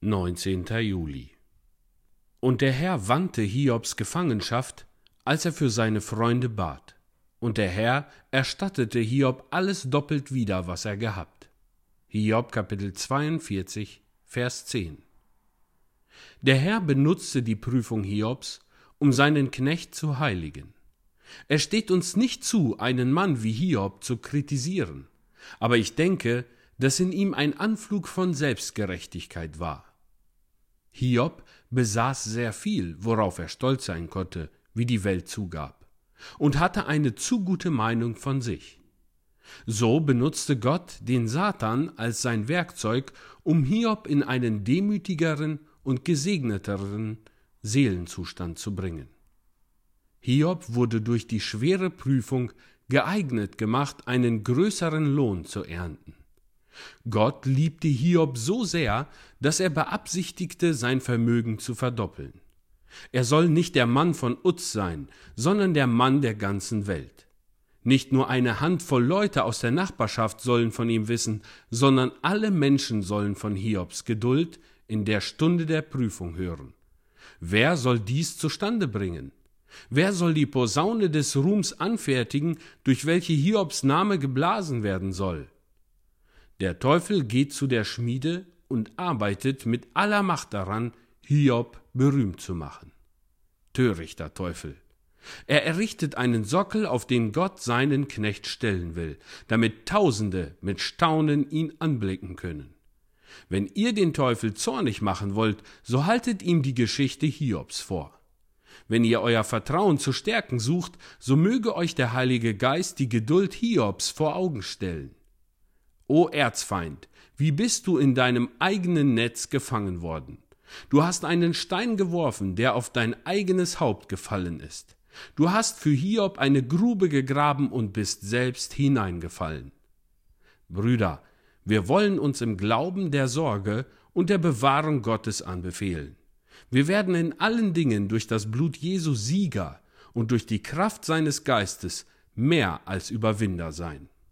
19. Juli Und der Herr wandte Hiobs Gefangenschaft, als er für seine Freunde bat. Und der Herr erstattete Hiob alles doppelt wieder, was er gehabt. Hiob Kapitel 42, Vers 10 Der Herr benutzte die Prüfung Hiobs, um seinen Knecht zu heiligen. Es steht uns nicht zu, einen Mann wie Hiob zu kritisieren, aber ich denke, dass in ihm ein Anflug von Selbstgerechtigkeit war. Hiob besaß sehr viel, worauf er stolz sein konnte, wie die Welt zugab, und hatte eine zu gute Meinung von sich. So benutzte Gott den Satan als sein Werkzeug, um Hiob in einen demütigeren und gesegneteren Seelenzustand zu bringen. Hiob wurde durch die schwere Prüfung geeignet gemacht, einen größeren Lohn zu ernten. Gott liebte Hiob so sehr, dass er beabsichtigte, sein Vermögen zu verdoppeln. Er soll nicht der Mann von Uz sein, sondern der Mann der ganzen Welt. Nicht nur eine Handvoll Leute aus der Nachbarschaft sollen von ihm wissen, sondern alle Menschen sollen von Hiobs Geduld in der Stunde der Prüfung hören. Wer soll dies zustande bringen? Wer soll die Posaune des Ruhms anfertigen, durch welche Hiobs Name geblasen werden soll? Der Teufel geht zu der Schmiede und arbeitet mit aller Macht daran, Hiob berühmt zu machen. Törichter Teufel. Er errichtet einen Sockel, auf den Gott seinen Knecht stellen will, damit Tausende mit Staunen ihn anblicken können. Wenn ihr den Teufel zornig machen wollt, so haltet ihm die Geschichte Hiobs vor. Wenn ihr euer Vertrauen zu stärken sucht, so möge euch der Heilige Geist die Geduld Hiobs vor Augen stellen. O Erzfeind, wie bist du in deinem eigenen Netz gefangen worden? Du hast einen Stein geworfen, der auf dein eigenes Haupt gefallen ist. Du hast für Hiob eine Grube gegraben und bist selbst hineingefallen. Brüder, wir wollen uns im Glauben der Sorge und der Bewahrung Gottes anbefehlen. Wir werden in allen Dingen durch das Blut Jesu Sieger und durch die Kraft seines Geistes mehr als Überwinder sein.